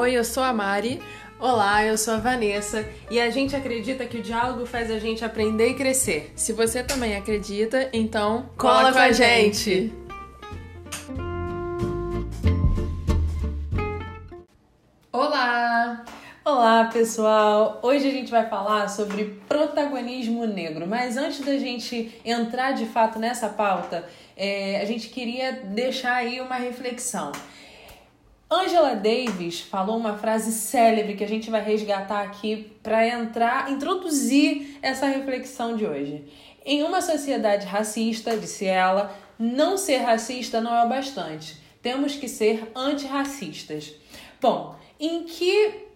Oi, eu sou a Mari. Olá, eu sou a Vanessa e a gente acredita que o diálogo faz a gente aprender e crescer. Se você também acredita, então cola, cola com a gente. gente. Olá! Olá, pessoal! Hoje a gente vai falar sobre protagonismo negro, mas antes da gente entrar de fato nessa pauta, é, a gente queria deixar aí uma reflexão. Angela Davis falou uma frase célebre que a gente vai resgatar aqui para entrar, introduzir essa reflexão de hoje. Em uma sociedade racista, disse ela, não ser racista não é o bastante. Temos que ser antirracistas. Bom, em que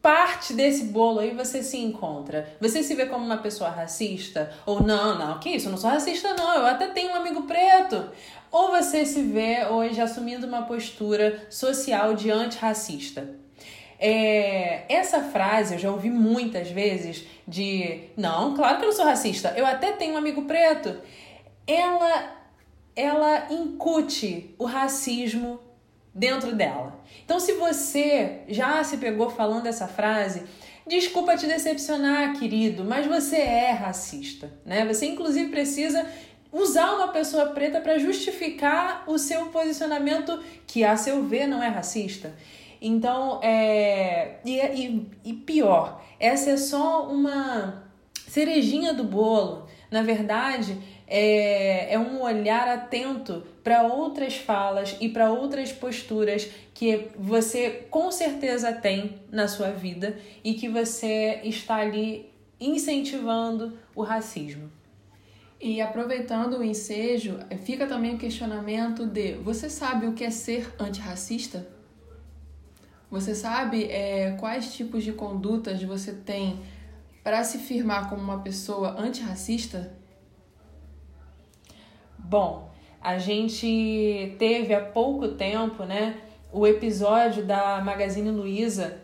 parte desse bolo aí você se encontra? Você se vê como uma pessoa racista? Ou não, não, que isso, eu não sou racista não, eu até tenho um amigo preto. Ou você se vê hoje assumindo uma postura social de antirracista? É, essa frase eu já ouvi muitas vezes de não, claro que eu não sou racista, eu até tenho um amigo preto. Ela, ela incute o racismo dentro dela. Então, se você já se pegou falando essa frase, desculpa te decepcionar, querido, mas você é racista, né? Você inclusive precisa usar uma pessoa preta para justificar o seu posicionamento que, a seu ver, não é racista. Então, é. E, e, e pior, essa é só uma cerejinha do bolo. Na verdade, é, é um olhar atento para outras falas e para outras posturas que você com certeza tem na sua vida e que você está ali incentivando o racismo. E aproveitando o ensejo, fica também o questionamento de: você sabe o que é ser antirracista? Você sabe é, quais tipos de condutas você tem para se firmar como uma pessoa antirracista? Bom, a gente teve há pouco tempo, né, o episódio da Magazine Luiza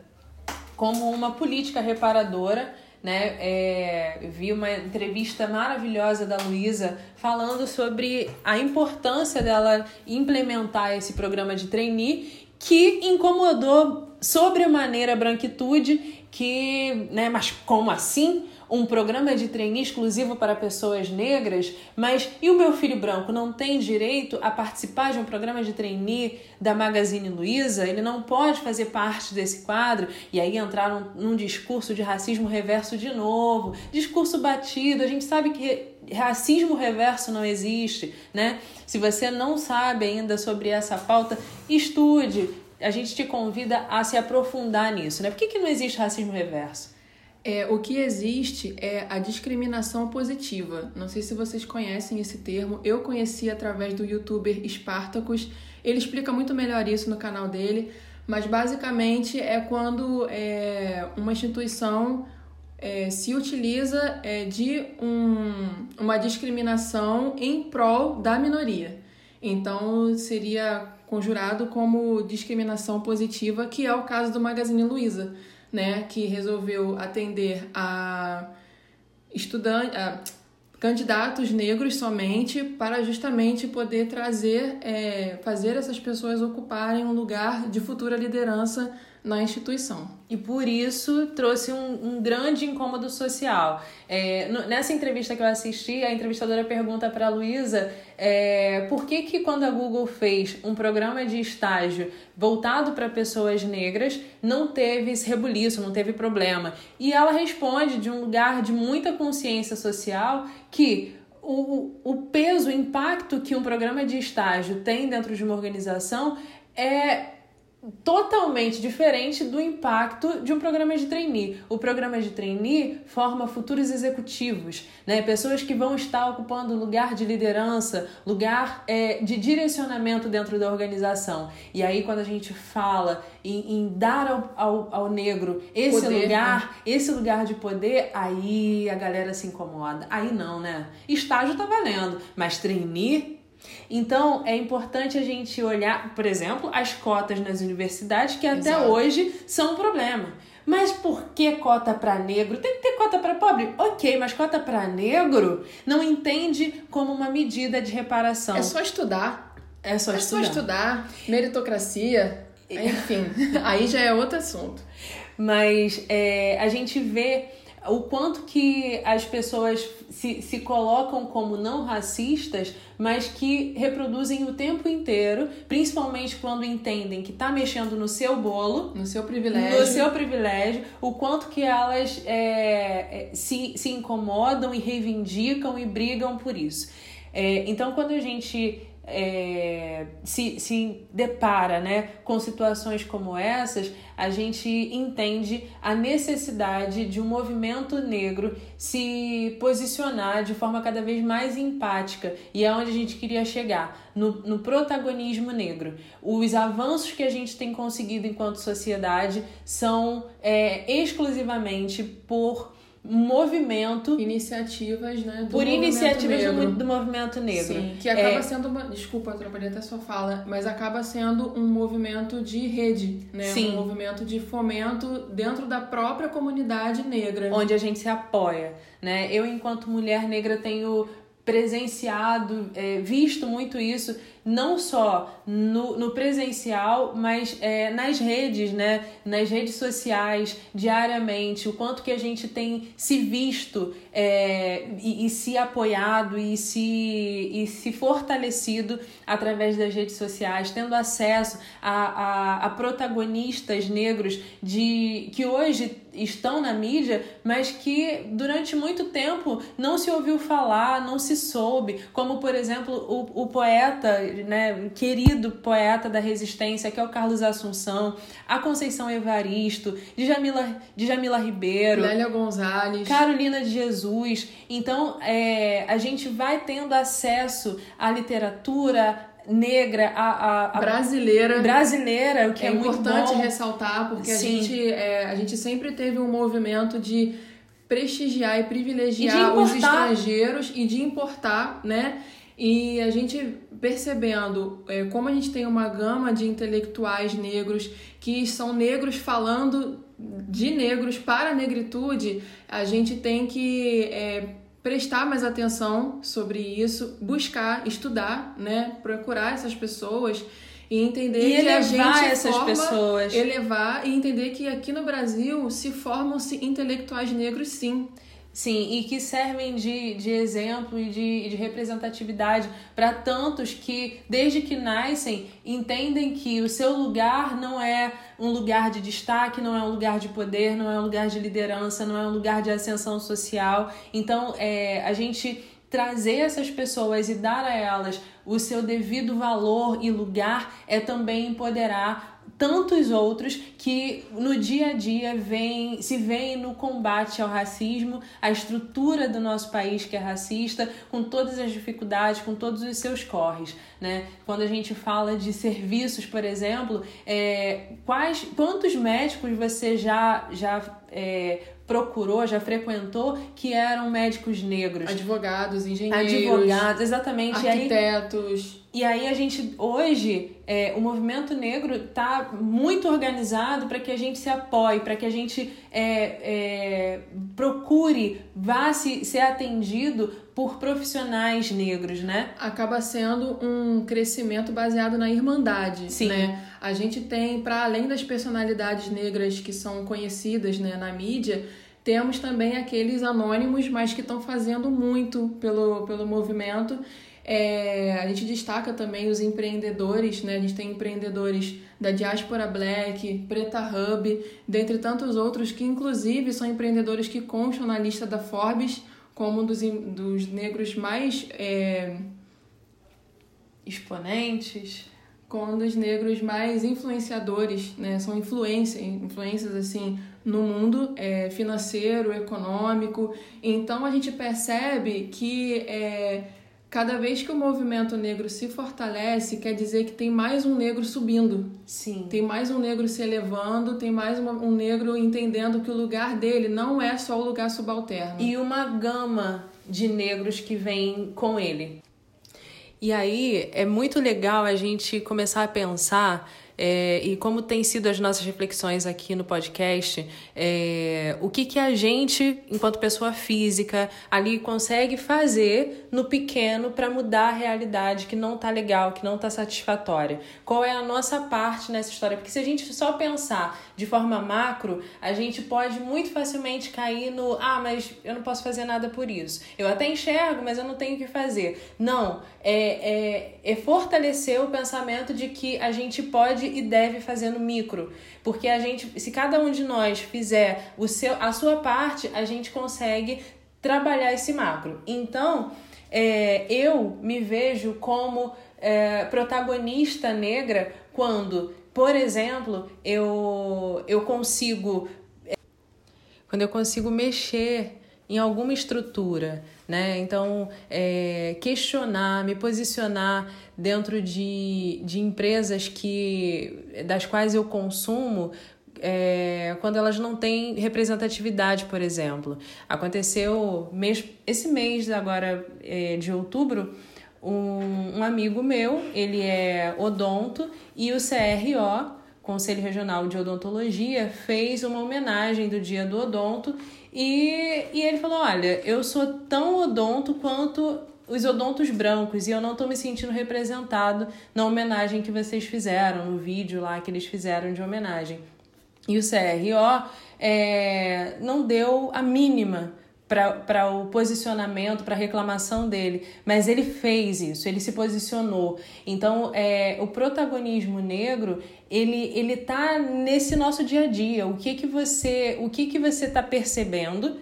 como uma política reparadora né? É, vi uma entrevista maravilhosa da Luísa falando sobre a importância dela implementar esse programa de trainee que incomodou sobremaneira a branquitude, que, né, mas como assim? Um programa de treino exclusivo para pessoas negras, mas e o meu filho branco não tem direito a participar de um programa de trainee da Magazine Luiza? Ele não pode fazer parte desse quadro? E aí entraram num, discurso de racismo reverso de novo, discurso batido. A gente sabe que racismo reverso não existe, né? Se você não sabe ainda sobre essa pauta, estude. A gente te convida a se aprofundar nisso, né? Por que, que não existe racismo reverso? É, o que existe é a discriminação positiva. Não sei se vocês conhecem esse termo. Eu conheci através do youtuber Spartacus. Ele explica muito melhor isso no canal dele. Mas basicamente é quando é, uma instituição é, se utiliza é, de um, uma discriminação em prol da minoria. Então seria conjurado como discriminação positiva, que é o caso do Magazine Luiza né, que resolveu atender a estudantes, a candidatos negros somente para justamente poder trazer, é, fazer essas pessoas ocuparem um lugar de futura liderança na instituição. E por isso trouxe um, um grande incômodo social. É, nessa entrevista que eu assisti, a entrevistadora pergunta para a Luísa é, por que, que quando a Google fez um programa de estágio voltado para pessoas negras, não teve esse rebuliço, não teve problema. E ela responde de um lugar de muita consciência social que o, o peso, o impacto que um programa de estágio tem dentro de uma organização é totalmente diferente do impacto de um programa de trainee. O programa de trainee forma futuros executivos, né? pessoas que vão estar ocupando lugar de liderança, lugar é, de direcionamento dentro da organização. E aí, quando a gente fala em, em dar ao, ao, ao, negro esse poder, lugar, né? esse lugar de poder, aí a galera se incomoda. Aí não, né? Estágio tá valendo, mas trainee então, é importante a gente olhar, por exemplo, as cotas nas universidades, que até Exato. hoje são um problema. Mas por que cota para negro? Tem que ter cota para pobre? Ok, mas cota para negro não entende como uma medida de reparação. É só estudar. É só é estudar. só estudar. Meritocracia. Enfim, aí já é outro assunto. Mas é, a gente vê o quanto que as pessoas se, se colocam como não racistas, mas que reproduzem o tempo inteiro, principalmente quando entendem que está mexendo no seu bolo, no seu privilégio, no seu privilégio, o quanto que elas é, é se, se incomodam e reivindicam e brigam por isso. É, então, quando a gente é, se, se depara né, com situações como essas, a gente entende a necessidade de um movimento negro se posicionar de forma cada vez mais empática e é onde a gente queria chegar no, no protagonismo negro. Os avanços que a gente tem conseguido enquanto sociedade são é, exclusivamente por movimento. Iniciativas, né? Por iniciativas do, do, movimento negro. Sim, que acaba é... sendo uma. Desculpa, atrapalhei até sua fala, mas acaba sendo um movimento de rede, né? Sim. Um movimento de fomento dentro da própria comunidade negra. Onde a gente se apoia, né? Eu, enquanto mulher negra, tenho presenciado, é, visto muito isso não só no, no presencial, mas é, nas redes, né? Nas redes sociais, diariamente, o quanto que a gente tem se visto é, e, e, se apoiado e se, e se fortalecido através das redes sociais, tendo acesso a, a, a protagonistas negros de que hoje estão na mídia, mas que durante muito tempo não se ouviu falar, não se soube, como por exemplo o, o poeta né, querido poeta da resistência, que é o Carlos Assunção, a Conceição Evaristo, Djamila, Djamila Ribeiro, Lélia Gonzalez, Carolina de Jesus. Então, é, a gente vai tendo acesso à literatura, negra, a, a, a, brasileira. Brasileira, o que é, é importante ressaltar, porque a gente, é, a gente sempre teve um movimento de prestigiar e privilegiar e os estrangeiros e de importar, né? E a gente percebendo é, como a gente tem uma gama de intelectuais negros que são negros falando de negros para a negritude, a gente tem que é, prestar mais atenção sobre isso, buscar, estudar, né, procurar essas pessoas e entender e que a gente essas forma, pessoas, elevar e entender que aqui no Brasil se formam-se intelectuais negros, sim. Sim, e que servem de, de exemplo e de, de representatividade para tantos que, desde que nascem, entendem que o seu lugar não é um lugar de destaque, não é um lugar de poder, não é um lugar de liderança, não é um lugar de ascensão social. Então, é, a gente trazer essas pessoas e dar a elas o seu devido valor e lugar é também empoderar tantos outros que no dia a dia vem, se veem no combate ao racismo, a estrutura do nosso país que é racista, com todas as dificuldades, com todos os seus corres. Né? Quando a gente fala de serviços, por exemplo, é, quais, quantos médicos você já, já é, procurou, já frequentou, que eram médicos negros? Advogados, engenheiros. Advogados, exatamente. Arquitetos. E aí a gente, hoje, é, o movimento negro está muito organizado para que a gente se apoie, para que a gente é, é, procure, vá se, ser atendido por profissionais negros, né? Acaba sendo um crescimento baseado na irmandade, Sim. né? A gente tem, para além das personalidades negras que são conhecidas né, na mídia, temos também aqueles anônimos, mas que estão fazendo muito pelo, pelo movimento é, a gente destaca também os empreendedores, né? A gente tem empreendedores da Diaspora Black, Preta Hub, dentre tantos outros que, inclusive, são empreendedores que constam na lista da Forbes como um dos, dos negros mais é, exponentes, como um dos negros mais influenciadores, né? São influência, influências assim no mundo é, financeiro, econômico. Então a gente percebe que é, cada vez que o movimento negro se fortalece, quer dizer que tem mais um negro subindo. Sim. Tem mais um negro se elevando, tem mais uma, um negro entendendo que o lugar dele não é só o lugar subalterno. E uma gama de negros que vem com ele. E aí é muito legal a gente começar a pensar é, e como tem sido as nossas reflexões aqui no podcast, é, o que, que a gente, enquanto pessoa física, ali consegue fazer no pequeno para mudar a realidade que não tá legal, que não tá satisfatória. Qual é a nossa parte nessa história? Porque se a gente só pensar de forma macro, a gente pode muito facilmente cair no ah, mas eu não posso fazer nada por isso. Eu até enxergo, mas eu não tenho o que fazer. Não, é, é, é fortalecer o pensamento de que a gente pode pode e deve fazer no micro, porque a gente, se cada um de nós fizer o seu, a sua parte, a gente consegue trabalhar esse macro. Então, é, eu me vejo como é, protagonista negra quando, por exemplo, eu, eu consigo quando eu consigo mexer em alguma estrutura, né? Então, é, questionar, me posicionar dentro de, de empresas que das quais eu consumo é, quando elas não têm representatividade, por exemplo. Aconteceu mês, esse mês agora é, de outubro, um, um amigo meu, ele é odonto e o CRO, Conselho Regional de Odontologia, fez uma homenagem do Dia do Odonto e, e ele falou: Olha, eu sou tão odonto quanto os odontos brancos e eu não estou me sentindo representado na homenagem que vocês fizeram, no vídeo lá que eles fizeram de homenagem. E o CRO é, não deu a mínima para o posicionamento, para a reclamação dele, mas ele fez isso, ele se posicionou. Então, é, o protagonismo negro, ele ele tá nesse nosso dia a dia. O que que você, o que que você está percebendo,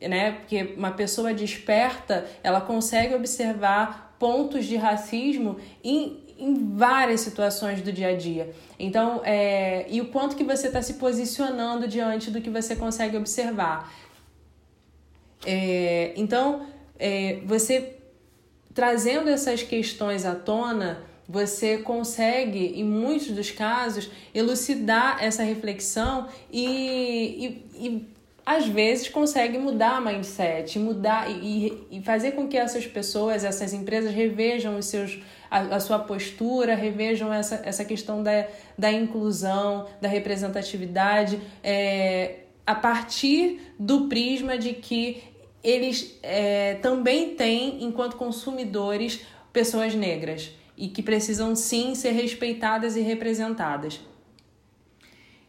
né? Porque uma pessoa desperta, ela consegue observar pontos de racismo em, em várias situações do dia a dia. Então, é, e o quanto que você está se posicionando diante do que você consegue observar. É, então, é, você trazendo essas questões à tona, você consegue, em muitos dos casos, elucidar essa reflexão e, e, e às vezes consegue mudar a mindset, mudar e, e fazer com que essas pessoas, essas empresas revejam os seus, a, a, sua postura, revejam essa, essa questão da, da inclusão, da representatividade. É, a partir do prisma de que eles é, também têm, enquanto consumidores, pessoas negras e que precisam sim ser respeitadas e representadas.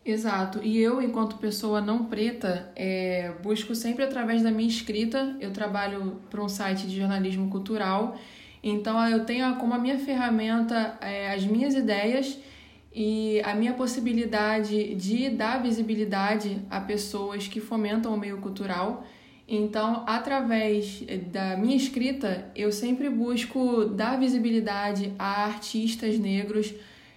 Exato. E eu, enquanto pessoa não preta, é, busco sempre através da minha escrita. Eu trabalho para um site de jornalismo cultural, então eu tenho como a minha ferramenta é, as minhas ideias e a minha possibilidade de dar visibilidade a pessoas que fomentam o meio cultural. Então, através da minha escrita, eu sempre busco dar visibilidade a artistas negros,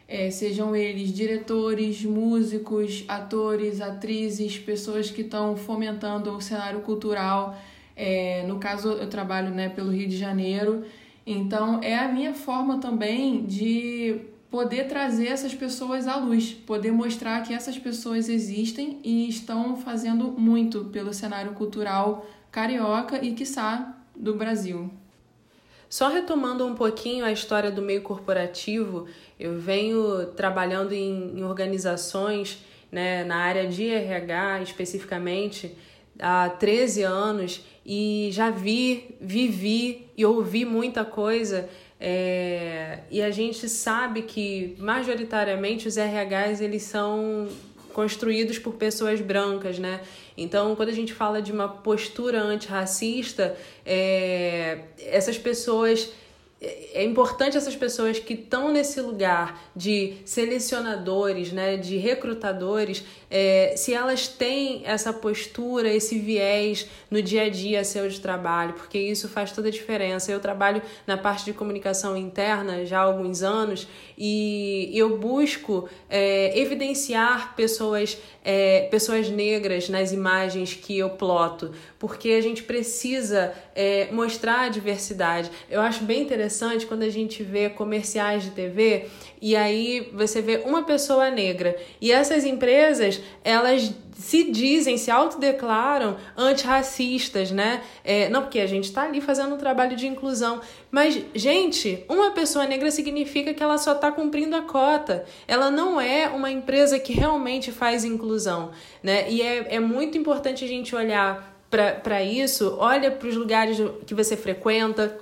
é, sejam eles diretores, músicos, atores, atrizes, pessoas que estão fomentando o cenário cultural. É, no caso, eu trabalho né, pelo Rio de Janeiro. Então, é a minha forma também de poder trazer essas pessoas à luz, poder mostrar que essas pessoas existem e estão fazendo muito pelo cenário cultural carioca e, quiçá, do Brasil. Só retomando um pouquinho a história do meio corporativo, eu venho trabalhando em, em organizações né, na área de RH especificamente há 13 anos e já vi, vivi e ouvi muita coisa é, e a gente sabe que majoritariamente os RHs eles são construídos por pessoas brancas, né? Então, quando a gente fala de uma postura antirracista, é, essas pessoas é importante essas pessoas que estão nesse lugar de selecionadores, né, de recrutadores, é, se elas têm essa postura, esse viés no dia a dia seu de trabalho, porque isso faz toda a diferença. Eu trabalho na parte de comunicação interna já há alguns anos e eu busco é, evidenciar pessoas, é, pessoas negras nas imagens que eu ploto, porque a gente precisa é, mostrar a diversidade. Eu acho bem interessante interessante quando a gente vê comerciais de TV e aí você vê uma pessoa negra. E essas empresas, elas se dizem, se autodeclaram antirracistas, né? É, não, porque a gente está ali fazendo um trabalho de inclusão. Mas, gente, uma pessoa negra significa que ela só está cumprindo a cota. Ela não é uma empresa que realmente faz inclusão, né? E é, é muito importante a gente olhar para isso. Olha para os lugares que você frequenta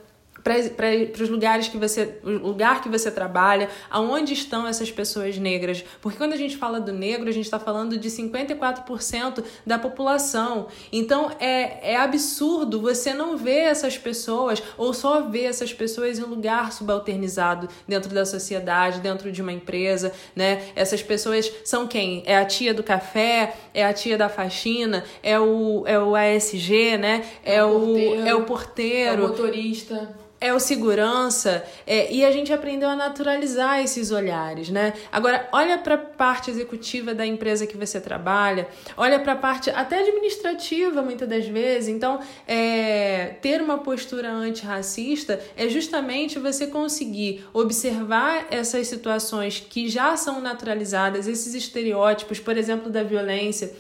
para os lugares que você o lugar que você trabalha, aonde estão essas pessoas negras? Porque quando a gente fala do negro, a gente está falando de 54% da população. Então é, é absurdo você não ver essas pessoas ou só ver essas pessoas em um lugar subalternizado dentro da sociedade, dentro de uma empresa, né? Essas pessoas são quem? É a tia do café, é a tia da faxina, é o, é o ASG, né? É, é o, porteiro, é o porteiro, é o motorista é o segurança, é, e a gente aprendeu a naturalizar esses olhares, né? Agora, olha para a parte executiva da empresa que você trabalha, olha para a parte até administrativa, muitas das vezes. Então, é, ter uma postura antirracista é justamente você conseguir observar essas situações que já são naturalizadas, esses estereótipos, por exemplo, da violência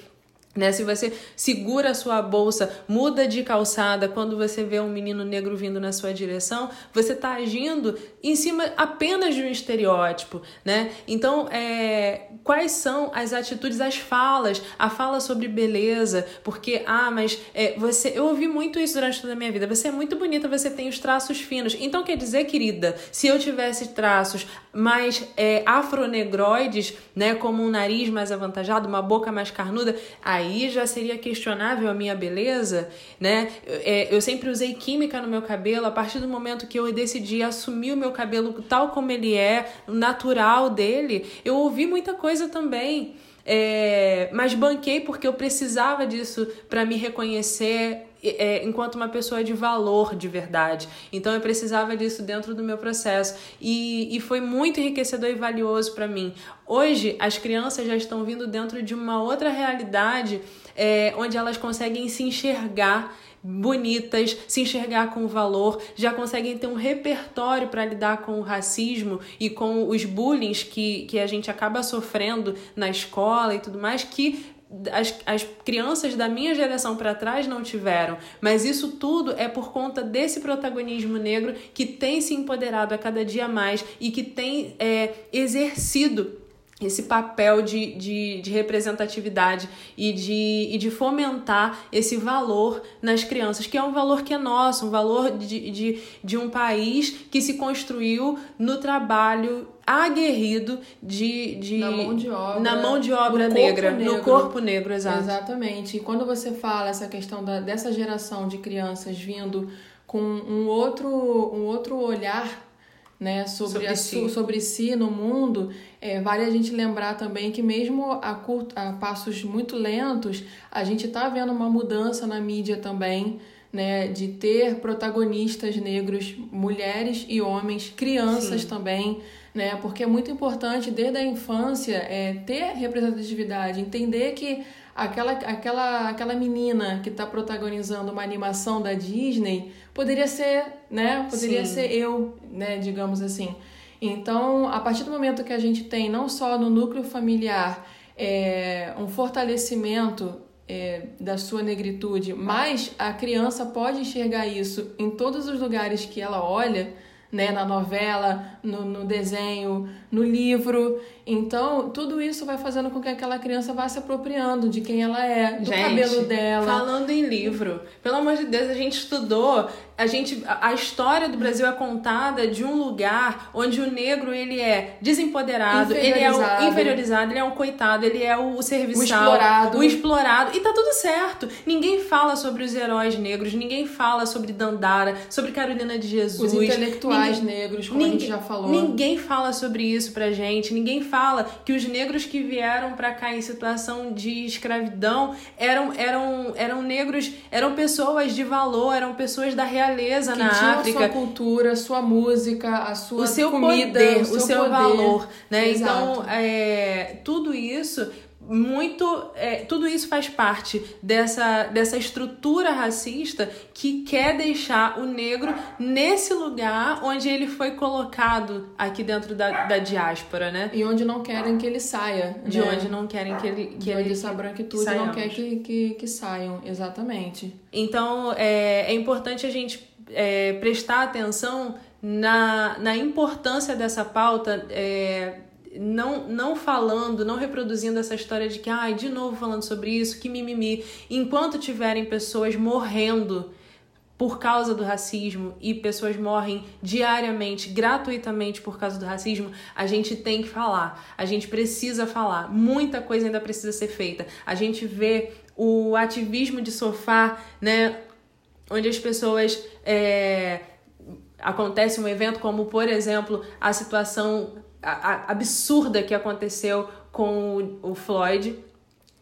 né? Se você segura a sua bolsa, muda de calçada quando você vê um menino negro vindo na sua direção, você está agindo em cima apenas de um estereótipo. Né? Então, é, quais são as atitudes, as falas, a fala sobre beleza, porque, ah, mas é, você. Eu ouvi muito isso durante toda a minha vida. Você é muito bonita, você tem os traços finos. Então, quer dizer, querida, se eu tivesse traços mais é, afronegroides, né, como um nariz mais avantajado, uma boca mais carnuda, aí aí já seria questionável a minha beleza, né? É, eu sempre usei química no meu cabelo, a partir do momento que eu decidi assumir o meu cabelo tal como ele é, natural dele, eu ouvi muita coisa também. É, mas banquei porque eu precisava disso para me reconhecer é, enquanto uma pessoa de valor de verdade. Então eu precisava disso dentro do meu processo e, e foi muito enriquecedor e valioso para mim. Hoje as crianças já estão vindo dentro de uma outra realidade é, onde elas conseguem se enxergar bonitas, se enxergar com valor, já conseguem ter um repertório para lidar com o racismo e com os bullying que, que a gente acaba sofrendo na escola e tudo mais, que as, as crianças da minha geração para trás não tiveram. Mas isso tudo é por conta desse protagonismo negro que tem se empoderado a cada dia mais e que tem é, exercido esse papel de, de, de, representatividade e de, e de fomentar esse valor nas crianças, que é um valor que é nosso, um valor de, de, de um país que se construiu no trabalho aguerrido de, de na mão de obra, na mão de obra no negra, negro. no corpo negro, exato. Exatamente. E quando você fala essa questão da, dessa geração de crianças vindo com um outro, um outro olhar né, sobre, sobre, si. sobre si no mundo, é, vale a gente lembrar também que mesmo a, curto, a passos muito lentos, a gente está vendo uma mudança na mídia também, né, de ter protagonistas negros, mulheres e homens, crianças Sim. também, né, porque é muito importante desde a infância é, ter representatividade, entender que aquela, aquela, aquela menina que está protagonizando uma animação da Disney poderia ser, né? Poderia Sim. ser eu, né? Digamos assim. Então, a partir do momento que a gente tem não só no núcleo familiar é, um fortalecimento é, da sua negritude, mas a criança pode enxergar isso em todos os lugares que ela olha, né? Na novela, no, no desenho, no livro. Então, tudo isso vai fazendo com que aquela criança vá se apropriando de quem ela é, do gente, cabelo dela. Falando em livro, pelo amor de Deus, a gente estudou, a gente a história do Brasil é contada de um lugar onde o negro ele é desempoderado, ele é o inferiorizado, ele é um coitado, ele é o serviçal, o explorado. o explorado, e tá tudo certo. Ninguém fala sobre os heróis negros, ninguém fala sobre Dandara, sobre Carolina de Jesus, os intelectuais ninguém, negros, como ninguém, a gente já falou. Ninguém fala sobre isso pra gente, ninguém fala que os negros que vieram para cá em situação de escravidão eram, eram, eram negros, eram pessoas de valor, eram pessoas da realeza que na tinham África. a sua cultura, a sua música, a sua o seu comida, poder, o seu, o seu poder. valor, né? Exato. Então, é, tudo isso muito. É, tudo isso faz parte dessa, dessa estrutura racista que quer deixar o negro nesse lugar onde ele foi colocado aqui dentro da, da diáspora, né? E onde não querem que ele saia. De né? onde não querem que ele. Que De ele onde essa branquitude não saiamos. quer que, que, que saiam, exatamente. Então é, é importante a gente é, prestar atenção na, na importância dessa pauta. É, não, não falando, não reproduzindo essa história de que, ai, de novo falando sobre isso, que mimimi. Enquanto tiverem pessoas morrendo por causa do racismo e pessoas morrem diariamente, gratuitamente por causa do racismo, a gente tem que falar. A gente precisa falar. Muita coisa ainda precisa ser feita. A gente vê o ativismo de sofá, né? Onde as pessoas. É, acontece um evento como, por exemplo, a situação a- a- absurda que aconteceu com o, o Floyd.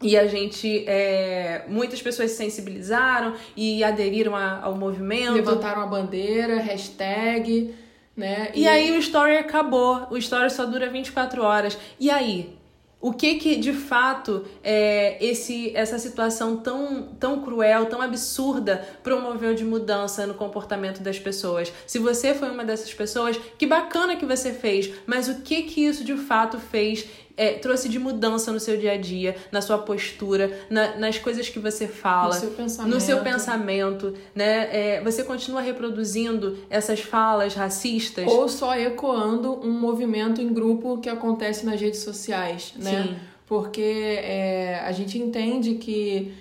E a gente, é, muitas pessoas se sensibilizaram e aderiram a- ao movimento. Levantaram a bandeira, hashtag, né? E aí o story acabou. O story só dura 24 horas. E aí? O que que de fato é, esse, essa situação tão, tão cruel, tão absurda promoveu de mudança no comportamento das pessoas? Se você foi uma dessas pessoas, que bacana que você fez, mas o que que isso de fato fez é, trouxe de mudança no seu dia a dia, na sua postura, na- nas coisas que você fala, No seu pensamento. no seu pensamento, né? É, você continua reproduzindo essas falas racistas? Ou só ecoando um movimento em grupo que acontece nas redes sociais, né? Sim. Porque é, a gente entende que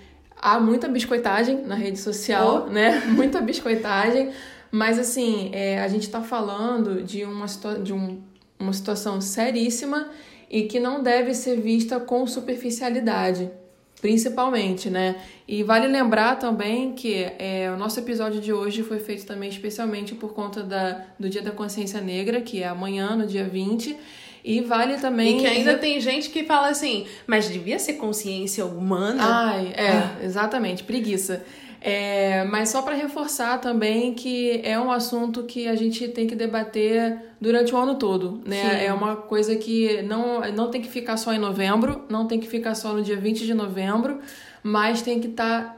há muita biscoitagem na rede social, Oh. né? Muita biscoitagem. Mas assim, é, a gente tá falando de uma, situa de um, uma situação seríssima e que não deve ser vista com superficialidade. Principalmente, né? E vale lembrar também que é, o nosso episódio de hoje foi feito também especialmente por conta da, do Dia da Consciência Negra, que é amanhã, no dia 20. E vale também. E que ainda tem gente que fala assim, mas devia ser consciência humana? Ai, é, exatamente, preguiça. É, mas só para reforçar também que é um assunto que a gente tem que debater durante o ano todo, né? Sim. É uma coisa que não, não tem que ficar só em novembro, não tem que ficar só no dia 20 de novembro, mas tem que estar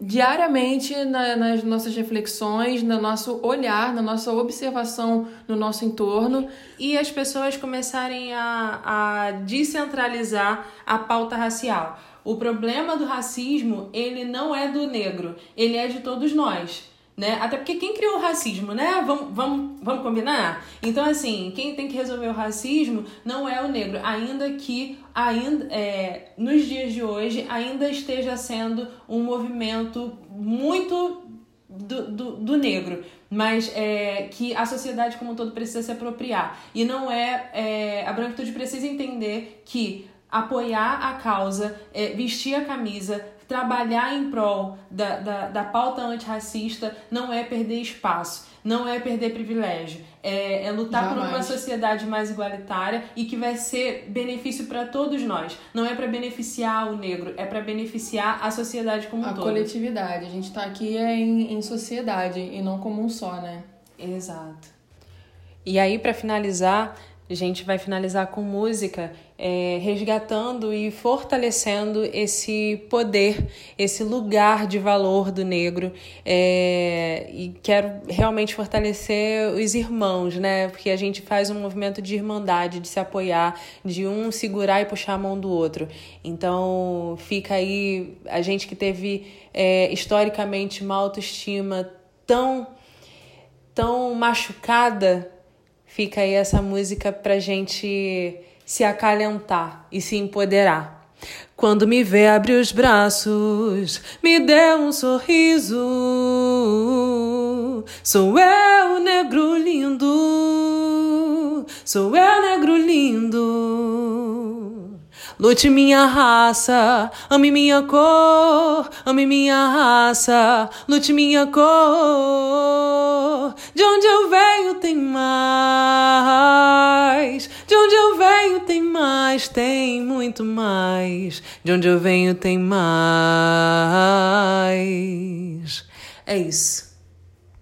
diariamente na- nas nossas reflexões, no nosso olhar, na nossa observação no nosso entorno. E as pessoas começarem a, a descentralizar a pauta racial. O problema do racismo, ele não é do negro, ele é de todos nós. Né? Até porque quem criou o racismo, né? Vamos, vamos, vamos combinar? Então, assim, quem tem que resolver o racismo não é o negro, ainda que ainda é, nos dias de hoje ainda esteja sendo um movimento muito do, do, do negro, mas é, que a sociedade como um todo precisa se apropriar. E não é, é. A branquitude precisa entender que apoiar a causa, é, vestir a camisa, trabalhar em prol da, da, da pauta antirracista não é perder espaço, não é perder privilégio. É, é lutar por uma Jamais. sociedade mais igualitária e que vai ser benefício para todos nós. Não é para beneficiar o negro, é para beneficiar a sociedade como um A todo. coletividade. A gente tá aqui é em, em sociedade e não como um só, né? Exato. E aí, para finalizar, a gente vai finalizar com música, é, resgatando e fortalecendo esse poder, esse lugar de valor do negro. É, e quero realmente fortalecer os irmãos, né? Porque a gente faz um movimento de irmandade, de se apoiar, de um segurar e puxar a mão do outro. Então, fica aí a gente que teve é, historicamente uma autoestima tão tão machucada, fica aí essa música pra gente se acalentar e se empoderar. Quando me vê, abre os braços, me dê um sorriso. Sou eu, negro lindo. Sou eu, negro lindo. Lute minha raça, ame minha cor, ame minha raça, lute minha cor. De onde eu venho tem mais, de onde eu venho tem mais, tem muito mais. De onde eu venho tem mais. É isso.